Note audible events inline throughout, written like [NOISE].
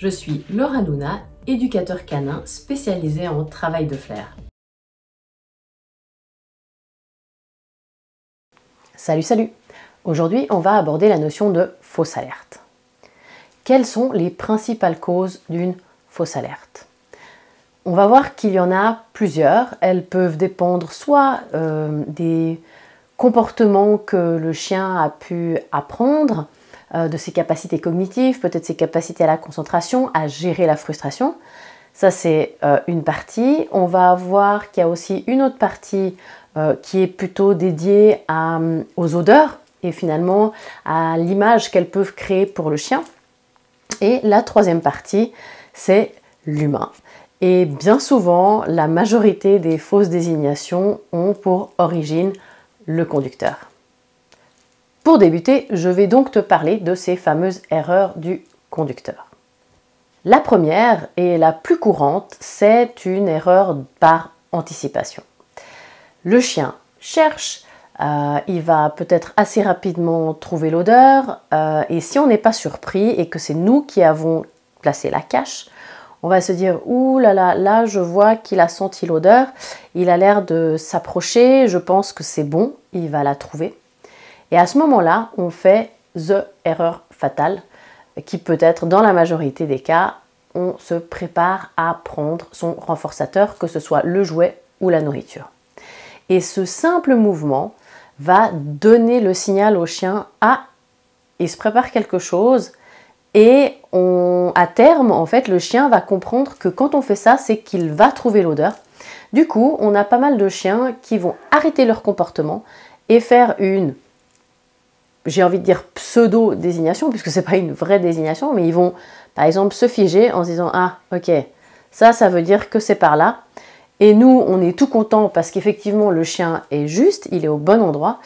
Je suis Laura Luna, éducateur canin spécialisé en travail de flair. Salut, salut Aujourd'hui, on va aborder la notion de fausse alerte. Quelles sont les principales causes d'une fausse alerte? On va voir qu'il y en a plusieurs. Elles peuvent dépendre soit euh, des comportements que le chien a pu apprendre, euh, de ses capacités cognitives, peut-être ses capacités à la concentration, à gérer la frustration. Ça, c'est euh, une partie. On va voir qu'il y a aussi une autre partie euh, qui est plutôt dédiée aux odeurs et finalement à l'image qu'elles peuvent créer pour le chien. Et la troisième partie, c'est l'humain. Et bien souvent, la majorité des fausses désignations ont pour origine le conducteur. Pour débuter, je vais donc te parler de ces fameuses erreurs du conducteur. La première et la plus courante, c'est une erreur par anticipation. Le chien cherche, euh, il va peut-être assez rapidement trouver l'odeur, euh, et si on n'est pas surpris et que c'est nous qui avons placé la cache, on va se dire ouh là là, là je vois qu'il a senti l'odeur, il a l'air de s'approcher, je pense que c'est bon, il va la trouver. Et à ce moment-là, on fait the erreur fatale, qui peut être dans la majorité des cas, on se prépare à prendre son renforçateur, que ce soit le jouet ou la nourriture. Et ce simple mouvement va donner le signal au chien à il se prépare quelque chose et à terme, en fait, le chien va comprendre que quand on fait ça, c'est qu'il va trouver l'odeur. Du coup, on a pas mal de chiens qui vont arrêter leur comportement et faire une j'ai envie de dire pseudo-désignation, puisque ce n'est pas une vraie désignation, mais ils vont par exemple se figer en se disant Ah, ok, ça, ça veut dire que c'est par là. Et nous, on est tout content parce qu'effectivement, le chien est juste, il est au bon endroit,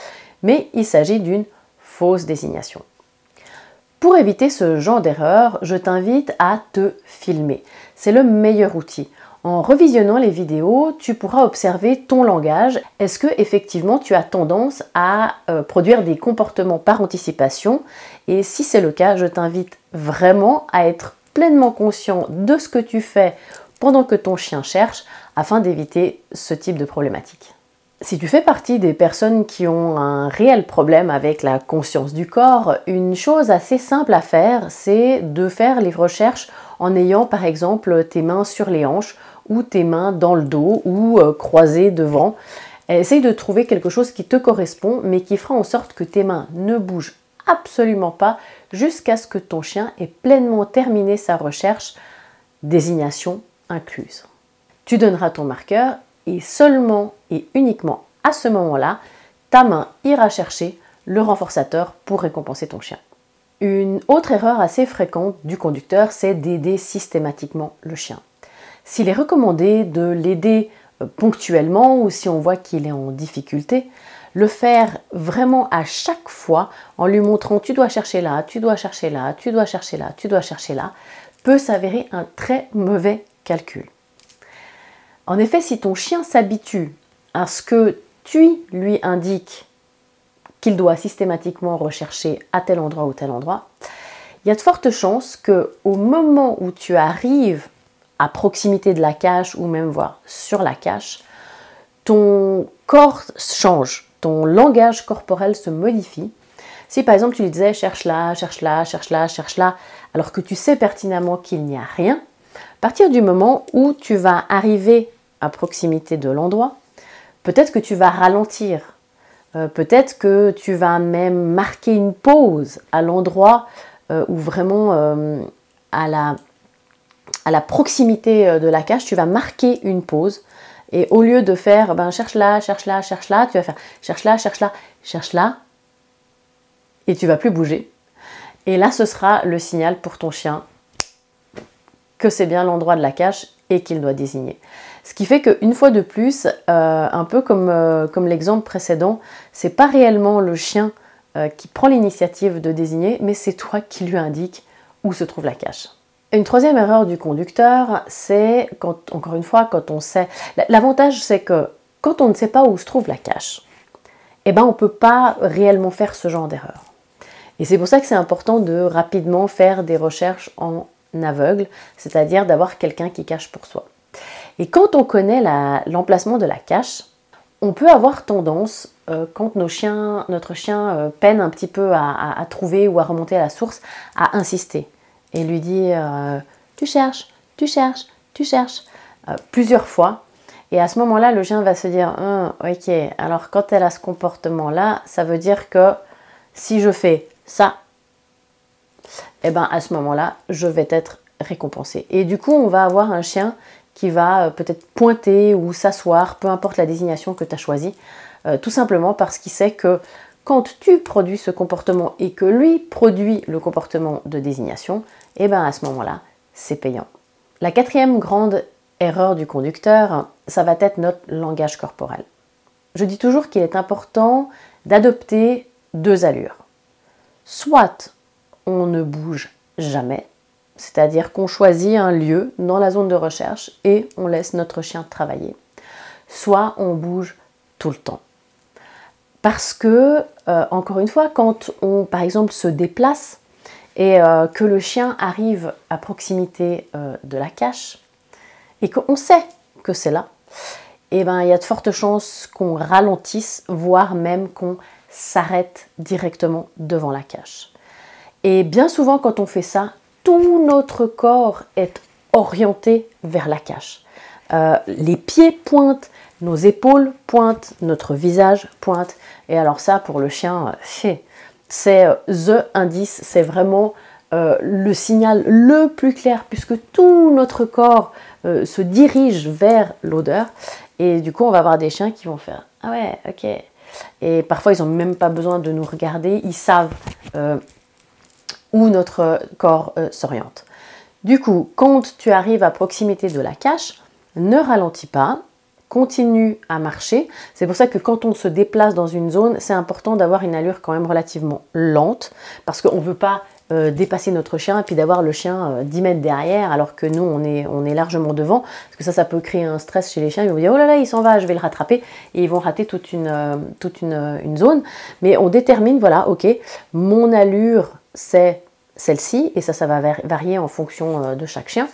mais il s'agit d'une fausse désignation. Pour éviter ce genre d'erreur, je t'invite à te filmer. C'est le meilleur outil. En revisionnant les vidéos, tu pourras observer ton langage. Est-ce que effectivement tu as tendance à euh, produire des comportements par anticipation? Et si c'est le cas, je t'invite vraiment à être pleinement conscient de ce que tu fais pendant que ton chien cherche afin d'éviter ce type de problématique. Si tu fais partie des personnes qui ont un réel problème avec la conscience du corps, une chose assez simple à faire, c'est de faire les recherches en ayant par exemple tes mains sur les hanches ou tes mains dans le dos ou euh, croisées devant. Essaye de trouver quelque chose qui te correspond mais qui fera en sorte que tes mains ne bougent absolument pas jusqu'à ce que ton chien ait pleinement terminé sa recherche, désignation incluse. Tu donneras ton marqueur et seulement et uniquement à ce moment-là, ta main ira chercher le renforçateur pour récompenser ton chien. Une autre erreur assez fréquente du conducteur, c'est d'aider systématiquement le chien. S'il est recommandé de l'aider euh, ponctuellement ou si on voit qu'il est en difficulté, le faire vraiment à chaque fois en lui montrant tu dois chercher là, tu dois chercher là, tu dois chercher là, tu dois chercher là, peut s'avérer un très mauvais calcul. En effet, si ton chien s'habitue à ce que tu lui indiques qu'il doit systématiquement rechercher à tel endroit ou tel endroit, il y a de fortes chances que au moment où tu arrives à proximité de la cache ou même voir sur la cache, ton corps change, ton langage corporel se modifie. Si par exemple tu lui disais cherche là, cherche là, cherche là, cherche là, alors que tu sais pertinemment qu'il n'y a rien, à partir du moment où tu vas arriver à proximité de l'endroit, peut-être que tu vas ralentir, euh, peut-être que tu vas même marquer une pause à l'endroit euh, où vraiment euh, à la à la proximité euh, de la cache, tu vas marquer une pause. Et au lieu de faire ben, cherche là, cherche là, cherche là, tu vas faire cherche là, cherche là, cherche là. Et tu vas plus bouger. Et là, ce sera le signal pour ton chien que c'est bien l'endroit de la cache et qu'il doit désigner. Ce qui fait qu'une fois de plus, euh, un peu comme, euh, comme l'exemple précédent, c'est pas réellement le chien qui prend l'initiative de désigner, mais c'est toi qui lui indique où se trouve la cache. Une troisième erreur du conducteur, c'est quand, encore une fois, quand on sait. L'avantage, c'est que quand on ne sait pas où se trouve la cache, eh ben, on ne peut pas réellement faire ce genre d'erreur. Et c'est pour ça que c'est important de rapidement faire des recherches en aveugle, c'est-à-dire d'avoir quelqu'un qui cache pour soi. Et quand on connaît l'emplacement de la cache, on peut avoir tendance, euh, quand nos chiens, notre chien euh, peine un petit peu à, trouver ou à remonter à la source, à insister et lui dire euh, Tu cherches, tu cherches, tu cherches, plusieurs fois. Et à ce moment-là, le chien va se dire hum, Ok, alors quand elle a ce comportement-là, ça veut dire que si je fais ça, et eh ben à ce moment-là, je vais être récompensé. Et du coup, on va avoir un chien qui va euh, peut-être pointer ou s'asseoir, peu importe la désignation que tu as choisie, euh, tout simplement parce qu'il sait que quand tu produis ce comportement et que lui produit le comportement de désignation, et eh bien à ce moment-là, c'est payant. La quatrième grande erreur du conducteur, ça va être notre langage corporel. Je dis toujours qu'il est important d'adopter deux allures. Soit on ne bouge jamais, c'est-à-dire qu'on choisit un lieu dans la zone de recherche et on laisse notre chien travailler. Soit on bouge tout le temps. Parce que, euh, encore une fois, quand on, par exemple, se déplace et euh, que le chien arrive à proximité euh, de la cache et qu'on sait que c'est là, eh ben, il y a de fortes chances qu'on ralentisse, voire même qu'on s'arrête directement devant la cache. Et bien souvent, quand on fait ça, tout notre corps est orienté vers la cache. Euh, les pieds pointent, nos épaules pointent, notre visage pointe. Et alors ça, pour le chien, [LAUGHS] c'est euh, the indice, c'est vraiment euh, le signal le plus clair puisque tout notre corps se dirige vers l'odeur. Et du coup, on va avoir des chiens qui vont faire Ah ouais, ok. Et parfois, ils n'ont même pas besoin de nous regarder, ils savent où notre corps euh, s'oriente. Du coup, quand tu arrives à proximité de la cache, ne ralentis pas, continue à marcher. C'est pour ça que quand on se déplace dans une zone, c'est important d'avoir une allure quand même relativement lente, parce qu'on ne veut pas euh, dépasser notre chien et puis d'avoir le chien 10 euh, mètres derrière alors que nous on est, largement devant. Parce que ça ça peut créer un stress chez les chiens. Ils vont dire oh là là il s'en va je vais le rattraper. Et ils vont rater toute une, toute une, zone. Mais on détermine voilà ok mon allure c'est celle-ci, et ça, ça va varier en fonction euh, de chaque chien,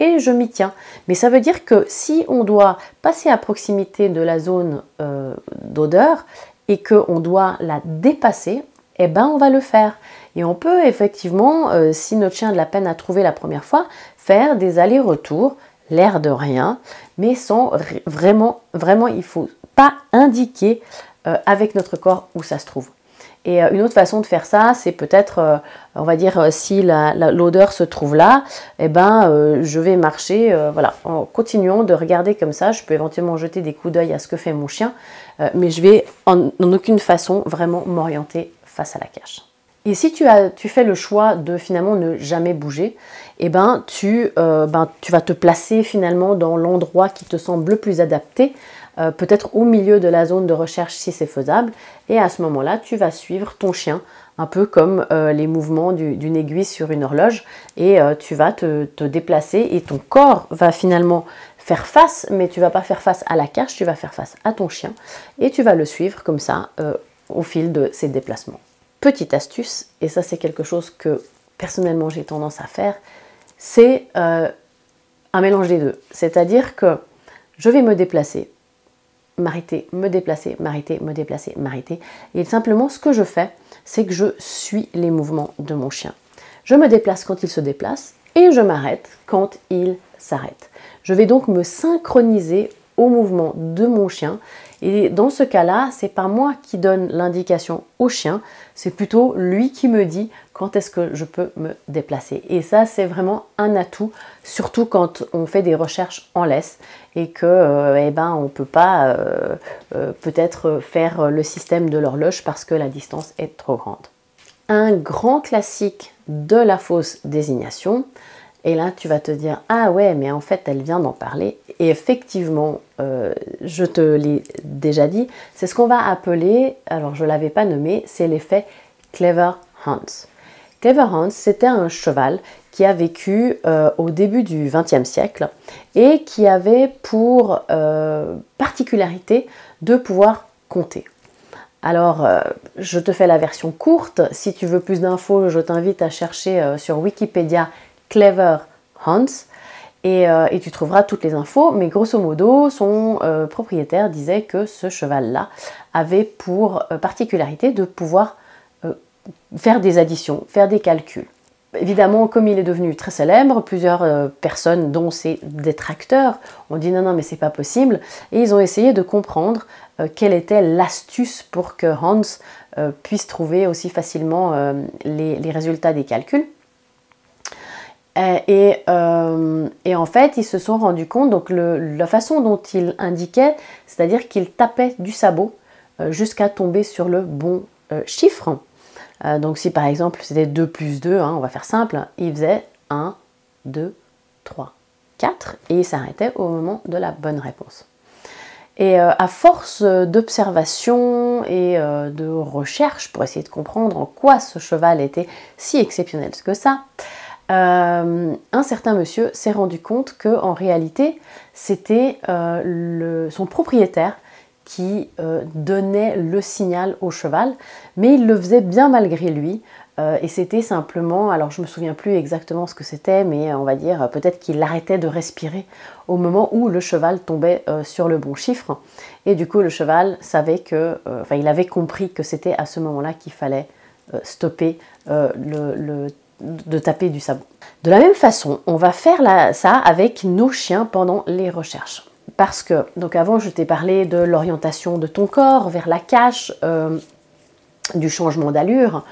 et je m'y tiens. Mais ça veut dire que si on doit passer à proximité de la zone euh, d'odeur et qu'on doit la dépasser, eh ben on va le faire. Et on peut effectivement, euh, si notre chien a de la peine à trouver la première fois, faire des allers-retours, l'air de rien, mais sans vraiment, vraiment, il faut pas indiquer avec notre corps où ça se trouve. Et euh, une autre façon de faire ça, c'est peut-être, euh, on va dire, euh, si l'odeur se trouve là, eh ben, je vais marcher, voilà, en continuant de regarder comme ça. Je peux éventuellement jeter des coups d'œil à ce que fait mon chien, mais je vais en, aucune façon vraiment m'orienter face à la cache. Et si tu, as, tu fais le choix de finalement ne jamais bouger, eh ben, tu, ben, tu vas te placer finalement dans l'endroit qui te semble le plus adapté euh, peut-être au milieu de la zone de recherche si c'est faisable. Et à ce moment-là, tu vas suivre ton chien, un peu comme euh, les mouvements d'une aiguille sur une horloge, et euh, tu vas te, déplacer et ton corps va finalement faire face, mais tu vas pas faire face à la cache, tu vas faire face à ton chien, et tu vas le suivre comme ça au fil de ses déplacements. Petite astuce, et ça c'est quelque chose que personnellement j'ai tendance à faire, c'est un mélange des deux. C'est-à-dire que je vais me déplacer, m'arrêter, me déplacer, m'arrêter, me déplacer, m'arrêter. Et simplement, ce que je fais, c'est que je suis les mouvements de mon chien. Je me déplace quand il se déplace et je m'arrête quand il s'arrête. Je vais donc me synchroniser au mouvement de mon chien. Et dans ce cas-là, c'est pas moi qui donne l'indication au chien, c'est plutôt lui qui me dit quand est-ce que je peux me déplacer. Et ça, c'est vraiment un atout, surtout quand on fait des recherches en laisse et que euh, eh ben, on peut pas euh, euh, peut-être faire le système de l'horloge parce que la distance est trop grande. Un grand classique de la fausse désignation, et là, tu vas te dire, ah ouais, mais en fait, elle vient d'en parler. Et effectivement, euh, je te l'ai déjà dit, c'est ce qu'on va appeler, alors je ne l'avais pas nommé, c'est l'effet Clever Hans. Clever Hans, c'était un cheval qui a vécu euh, au début du XXe siècle et qui avait pour euh, particularité de pouvoir compter. Alors, je te fais la version courte. Si tu veux plus d'infos, je t'invite à chercher sur Wikipédia Clever Hans. Et, tu trouveras toutes les infos, mais grosso modo, son propriétaire disait que ce cheval-là avait pour particularité de pouvoir faire des additions, faire des calculs. Évidemment, comme il est devenu très célèbre, plusieurs euh, personnes, dont ses détracteurs, ont dit non, non, mais c'est pas possible. Et ils ont essayé de comprendre euh, quelle était l'astuce pour que Hans euh, puisse trouver aussi facilement les, résultats des calculs. Et, en fait, ils se sont rendus compte, donc la façon dont il indiquait, c'est-à-dire qu'il tapait du sabot jusqu'à tomber sur le bon chiffre. Euh, donc si par exemple c'était 2 plus 2, hein, on va faire simple, il faisait 1, 2, 3, 4 et il s'arrêtait au moment de la bonne réponse. Et euh, à force d'observation et euh, de recherche pour essayer de comprendre en quoi ce cheval était si exceptionnel que ça, un certain monsieur s'est rendu compte que en réalité c'était son propriétaire qui euh, donnait le signal au cheval, mais il le faisait bien malgré lui. Euh, et c'était simplement, alors je me souviens plus exactement ce que c'était, mais on va dire peut-être qu'il arrêtait de respirer au moment où le cheval tombait euh, sur le bon chiffre. Et du coup, le cheval savait que, il avait compris que c'était à ce moment-là qu'il fallait stopper le, de taper du sabot. De la même façon, on va faire ça avec nos chiens pendant les recherches parce que, donc avant je t'ai parlé de l'orientation de ton corps vers la cache, euh, du changement d'allure,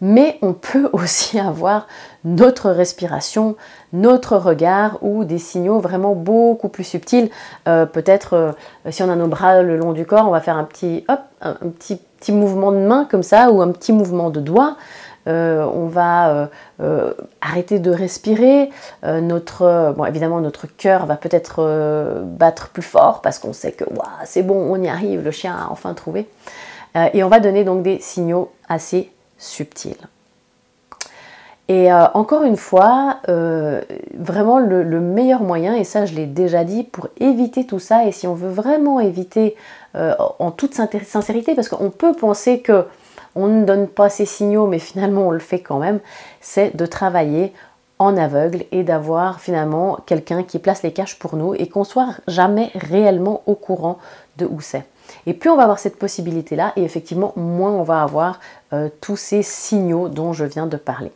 mais on peut [LAUGHS] aussi avoir notre respiration, notre regard ou des signaux vraiment beaucoup plus subtils. Euh, peut-être euh, si on a nos bras le long du corps, on va faire un petit, hop, un petit, petit mouvement de main comme ça ou un petit mouvement de doigt. Euh, on va euh, euh, arrêter de respirer, notre, évidemment notre cœur va peut-être battre plus fort parce qu'on sait que c'est bon, on y arrive, le chien a enfin trouvé. et on va donner donc des signaux assez subtils. Et encore une fois, vraiment le, meilleur moyen, et ça je l'ai déjà dit, pour éviter tout ça, et si on veut vraiment éviter en toute sincérité, parce qu'on peut penser que on ne donne pas ces signaux, mais finalement on le fait quand même, c'est de travailler en aveugle et d'avoir finalement quelqu'un qui place les caches pour nous et qu'on soit jamais réellement au courant de où c'est. Et plus on va avoir cette possibilité-là, et effectivement, moins on va avoir euh, tous ces signaux dont je viens de parler.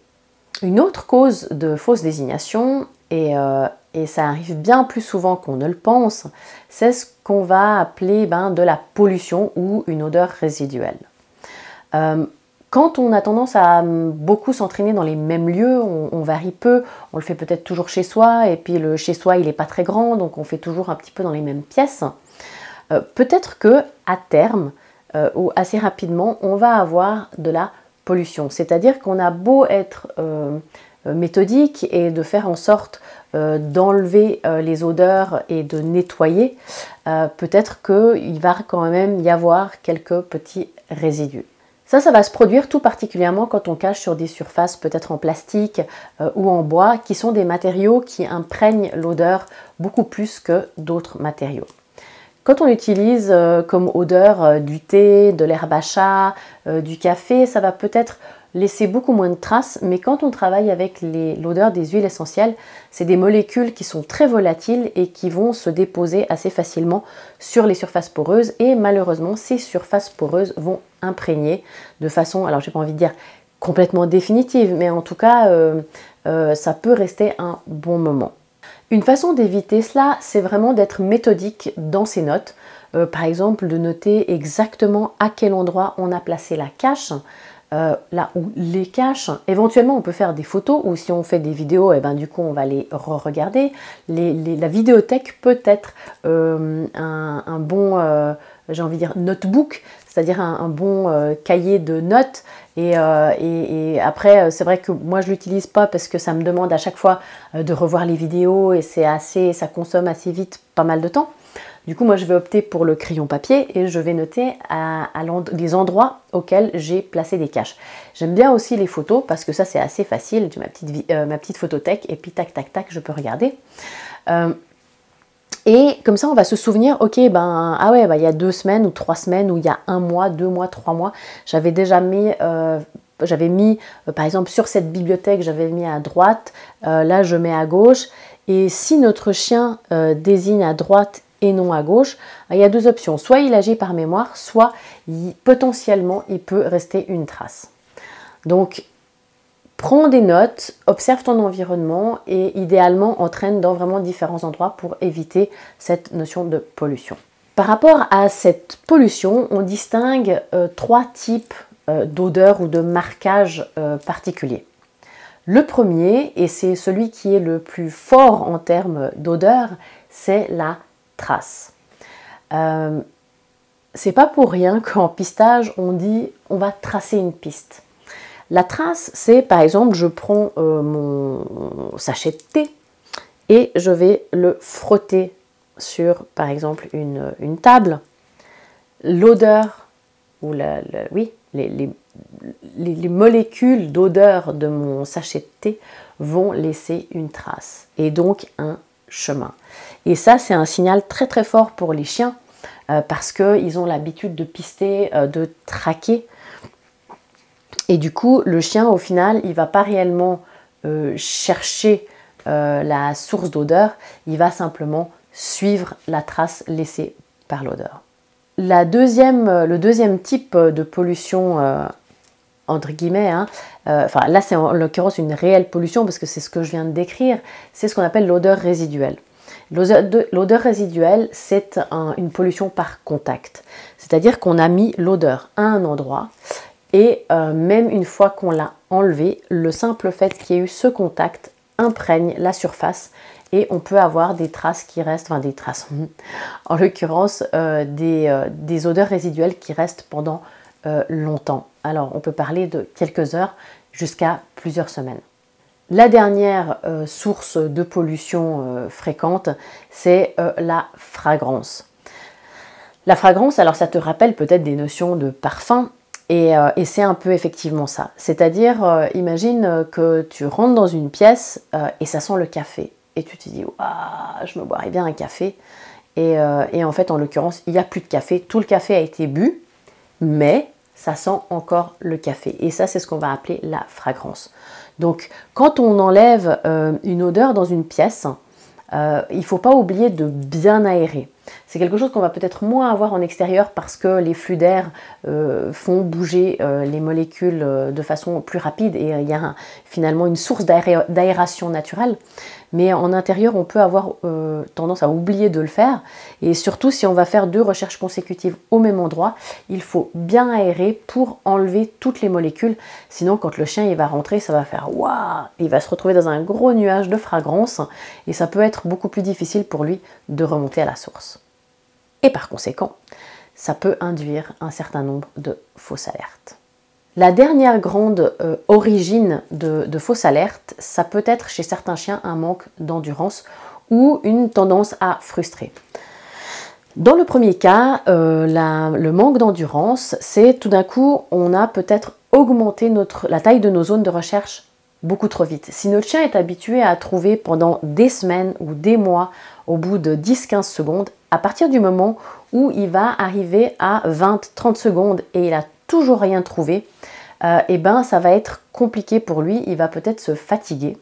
Une autre cause de fausse désignation, et, euh, ça arrive bien plus souvent qu'on ne le pense, c'est ce qu'on va appeler ben, de la pollution ou une odeur résiduelle. Euh, quand on a tendance à beaucoup s'entraîner dans les mêmes lieux, on, varie peu, on le fait peut-être toujours chez soi, et puis le chez soi il n'est pas très grand, donc on fait toujours un petit peu dans les mêmes pièces. Euh, peut-être que à terme euh, ou assez rapidement, on va avoir de la pollution. C'est-à-dire qu'on a beau être méthodique et de faire en sorte d'enlever les odeurs et de nettoyer, peut-être qu'il va quand même y avoir quelques petits résidus. Ça, ça va se produire tout particulièrement quand on cache sur des surfaces peut-être en plastique euh, ou en bois, qui sont des matériaux qui imprègnent l'odeur beaucoup plus que d'autres matériaux. Quand on utilise euh, comme odeur euh, du thé, de l'herbe à chat, du café, ça va peut-être laisser beaucoup moins de traces, mais quand on travaille avec l'odeur des huiles essentielles, c'est des molécules qui sont très volatiles et qui vont se déposer assez facilement sur les surfaces poreuses et malheureusement ces surfaces poreuses vont imprégner de façon, alors j'ai pas envie de dire complètement définitive, mais en tout cas euh, euh, ça peut rester un bon moment. Une façon d'éviter cela, c'est vraiment d'être méthodique dans ses notes. Euh, par exemple, de noter exactement à quel endroit on a placé la cache, là où les caches. Éventuellement, on peut faire des photos ou si on fait des vidéos, et eh ben, du coup, on va les re-regarder. la vidéothèque peut être un, bon, j'ai envie de dire, notebook, c'est-à-dire un, bon cahier de notes. Et, et après, c'est vrai que moi, je l'utilise pas parce que ça me demande à chaque fois de revoir les vidéos et c'est assez, ça consomme assez vite pas mal de temps. Du coup, moi, je vais opter pour le crayon papier et je vais noter à, les endroits auxquels j'ai placé des caches. J'aime bien aussi les photos parce que ça, c'est assez facile. J'ai ma petite, euh, ma petite photothèque et puis tac, tac, tac, je peux regarder. Euh, et comme ça, on va se souvenir, ok, ben, ah ouais, bah, il y a deux semaines ou trois semaines ou il y a un mois, deux mois, trois mois, j'avais déjà mis euh, j'avais mis, par exemple, sur cette bibliothèque, j'avais mis à droite, là je mets à gauche. Et si notre chien désigne à droite et non à gauche, il y a deux options. Soit il agit par mémoire, soit potentiellement il peut rester une trace. Donc prends des notes, observe ton environnement et idéalement entraîne dans vraiment différents endroits pour éviter cette notion de pollution. Par rapport à cette pollution, on distingue euh, trois types euh, d'odeurs ou de marquages euh, particuliers. Le premier, et c'est celui qui est le plus fort en termes d'odeur, c'est la trace. c'est pas pour rien qu'en pistage, on dit on va tracer une piste. La trace, c'est par exemple, je prends euh, mon sachet de thé et je vais le frotter sur, par exemple, une, table. L'odeur, ou oui, les, les molécules d'odeur de mon sachet de thé vont laisser une trace et donc un chemin. Et ça, c'est un signal très très fort pour les chiens euh, parce qu'ils ont l'habitude de pister, euh, de traquer et du coup, le chien, au final, il va pas réellement euh, chercher euh, la source d'odeur, il va simplement suivre la trace laissée par l'odeur. La deuxième, euh, le deuxième type de pollution, entre guillemets, hein, enfin là c'est en l'occurrence une réelle pollution parce que c'est ce que je viens de décrire, c'est ce qu'on appelle l'odeur résiduelle. L'odeur résiduelle, c'est une pollution par contact. C'est-à-dire qu'on a mis l'odeur à un endroit et euh, même une fois qu'on l'a enlevé, le simple fait qu'il y ait eu ce contact imprègne la surface et on peut avoir des traces qui restent, enfin des traces, en l'occurrence euh, euh, des, odeurs résiduelles qui restent pendant longtemps. Alors on peut parler de quelques heures jusqu'à plusieurs semaines. La dernière source de pollution fréquente, c'est la fragrance. La fragrance, alors ça te rappelle peut-être des notions de parfum, euh, et, c'est un peu effectivement ça. C'est-à-dire, euh, imagine que tu rentres dans une pièce euh, et ça sent le café. Et tu te dis, je me boirais bien un café. Et, et en fait, en l'occurrence, il n'y a plus de café. Tout le café a été bu, mais ça sent encore le café. Et ça, c'est ce qu'on va appeler la fragrance. Donc, quand on enlève une odeur dans une pièce, il ne faut pas oublier de bien aérer. C'est quelque chose qu'on va peut-être moins avoir en extérieur parce que les flux d'air euh, font bouger euh, les molécules euh, de façon plus rapide et il y a finalement une source d'aération naturelle. Mais en intérieur, on peut avoir tendance à oublier de le faire. Et surtout, si on va faire deux recherches consécutives au même endroit, il faut bien aérer pour enlever toutes les molécules. Sinon, quand le chien il va rentrer, ça va faire waouh Il va se retrouver dans un gros nuage de fragrance et ça peut être beaucoup plus difficile pour lui de remonter à la source. Et par conséquent, ça peut induire un certain nombre de fausses alertes. La dernière grande euh, origine de, fausses alertes, ça peut être chez certains chiens un manque d'endurance ou une tendance à frustrer. Dans le premier cas, euh, le manque d'endurance, c'est tout d'un coup, on a peut-être augmenté la taille de nos zones de recherche beaucoup trop vite. Si notre chien est habitué à trouver pendant des semaines ou des mois au bout de 10-15 secondes, à partir du moment où il va arriver à 20-30 secondes et il a toujours rien trouvé, euh, eh ben ça va être compliqué pour lui, il va peut-être se fatiguer.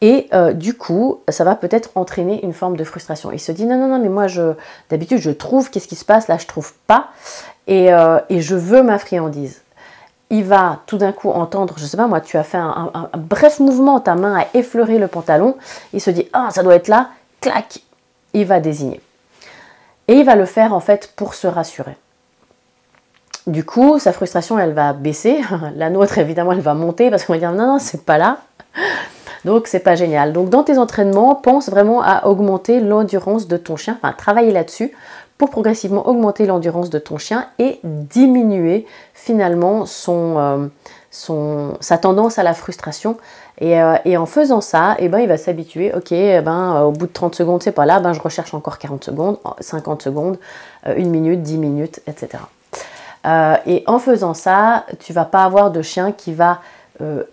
Et euh, du coup, ça va peut-être entraîner une forme de frustration. Il se dit non, non, non, mais moi, d'habitude, je trouve, qu'est-ce qui se passe Là, je trouve pas. Et, euh, je veux ma friandise. Il va tout d'un coup entendre, je sais pas moi, tu as fait un, bref mouvement, ta main a effleuré le pantalon. Il se dit ah, ça doit être là. Clac, il va désigner. Et il va le faire en fait pour se rassurer. Du coup, sa frustration, elle va baisser. [LAUGHS] La nôtre, évidemment, elle va monter parce qu'on va dire non, non, c'est pas là. Donc, c'est pas génial. Donc, dans tes entraînements, pense vraiment à augmenter l'endurance de ton chien, enfin, travailler là-dessus progressivement augmenter l'endurance de ton chien et diminuer finalement son, euh, son, sa tendance à la frustration euh, et, en faisant ça, eh ben, il va s'habituer, ok, eh ben, euh, au bout de 30 secondes, c'est pas là, ben, je recherche encore 40 secondes, 50 secondes, 1 euh, minute, 10 minutes, etc. et en faisant ça, tu vas pas avoir de chien qui va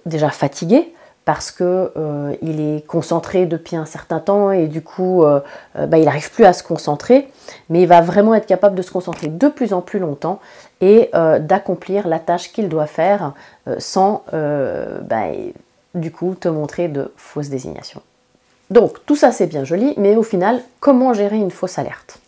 déjà fatiguer, parce que euh, il est concentré depuis un certain temps et du coup euh, bah, il n'arrive plus à se concentrer, mais il va vraiment être capable de se concentrer de plus en plus longtemps et d'accomplir la tâche qu'il doit faire sans bah, du coup te montrer de fausses désignations. Donc tout ça c'est bien joli, mais au final, comment gérer une fausse alerte?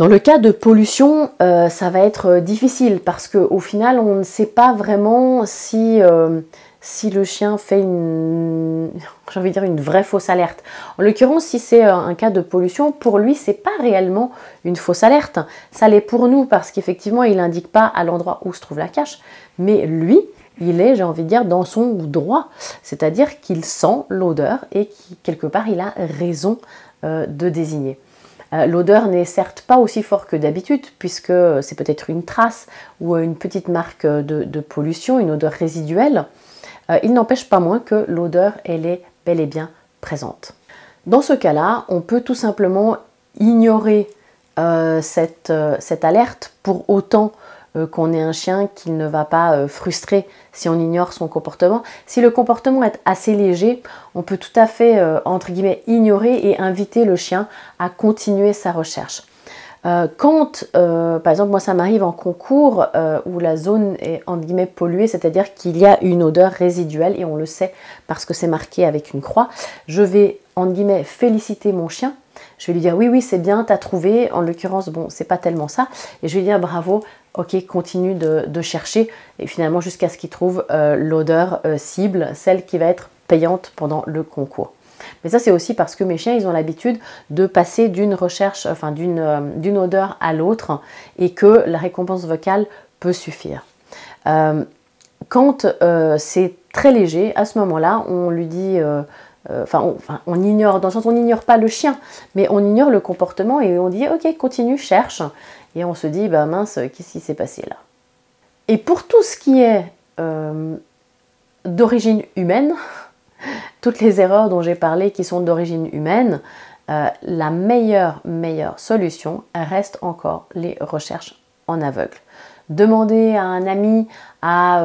Dans le cas de pollution, euh, ça va être euh, difficile parce qu'au final, on ne sait pas vraiment si, euh, si le chien fait une, [LAUGHS] j'ai envie de dire une vraie fausse alerte. En l'occurrence, si c'est un cas de pollution, pour lui, c'est pas réellement une fausse alerte. Ça l'est pour nous parce qu'effectivement, il n'indique pas à l'endroit où se trouve la cache, mais lui, il est, j'ai envie de dire, dans son droit. C'est-à-dire qu'il sent l'odeur et quelque part, il a raison de désigner. Euh, l'odeur n'est certes pas aussi forte que d'habitude, puisque c'est peut-être une trace ou une petite marque de, pollution, une odeur résiduelle. Euh, il n'empêche pas moins que l'odeur, elle est bel et bien présente. Dans ce cas-là, on peut tout simplement ignorer euh, cette, alerte pour autant qu'on ait un chien qui ne va pas euh, frustrer si on ignore son comportement. Si le comportement est assez léger, on peut tout à fait, euh, entre guillemets, ignorer et inviter le chien à continuer sa recherche. quand, par exemple, moi ça m'arrive en concours où la zone est entre guillemets polluée, c'est-à-dire qu'il y a une odeur résiduelle et on le sait parce que c'est marqué avec une croix, je vais entre guillemets féliciter mon chien je vais lui dire oui, oui, c'est bien, t'as trouvé. En l'occurrence, bon, c'est pas tellement ça. Et je vais lui dire bravo, ok, continue de, chercher. Et finalement, jusqu'à ce qu'il trouve euh, l'odeur euh, cible, celle qui va être payante pendant le concours. Mais ça, c'est aussi parce que mes chiens, ils ont l'habitude de passer d'une recherche, enfin d'une euh, odeur à l'autre et que la récompense vocale peut suffire. quand c'est très léger, à ce moment-là, on lui dit euh, enfin, on, ignore, dans le sens on n'ignore pas le chien, mais on ignore le comportement et on dit ok, continue, cherche. Et on se dit, bah mince, qu'est-ce qui s'est passé là? Et pour tout ce qui est euh, d'origine humaine, [LAUGHS] toutes les erreurs dont j'ai parlé qui sont d'origine humaine, euh, la meilleure, meilleure solution reste encore les recherches en aveugle. Demandez à un ami, à,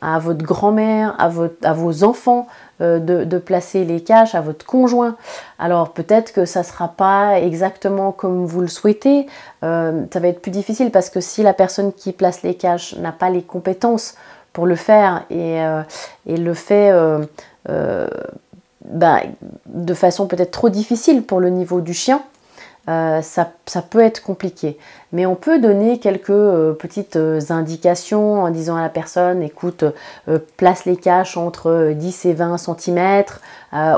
à votre grand-mère, à, vos enfants euh, de, placer les caches à votre conjoint. Alors peut-être que ça ne sera pas exactement comme vous le souhaitez. Euh, ça va être plus difficile parce que si la personne qui place les caches n'a pas les compétences pour le faire et, euh, le fait bah, de façon peut-être trop difficile pour le niveau du chien, euh, ça, peut être compliqué. Mais on peut donner quelques euh, petites euh, indications en disant à la personne, écoute, place les caches entre 10 et 20 cm,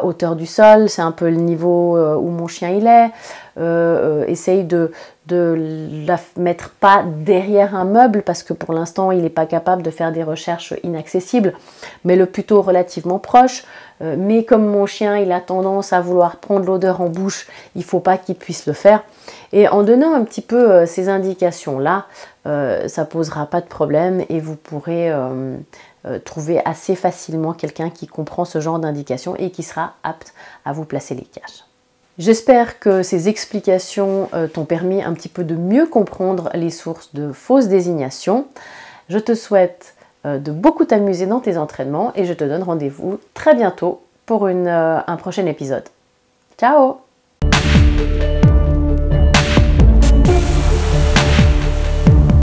hauteur du sol, c'est un peu le niveau où mon chien il est. essaye de la mettre pas derrière un meuble parce que pour l'instant il n'est pas capable de faire des recherches inaccessibles, mais le plutôt relativement proche. Euh, mais comme mon chien, il a tendance à vouloir prendre l'odeur en bouche, il faut pas qu'il puisse le faire. Et en donnant un petit peu euh, ces indications-là, euh, ça posera pas de problème et vous pourrez trouver assez facilement quelqu'un qui comprend ce genre d'indications et qui sera apte à vous placer les caches. J'espère que ces explications t'ont permis un petit peu de mieux comprendre les sources de fausses désignations. Je te souhaite euh, de beaucoup t'amuser dans tes entraînements et je te donne rendez-vous très bientôt pour euh, un prochain épisode. Ciao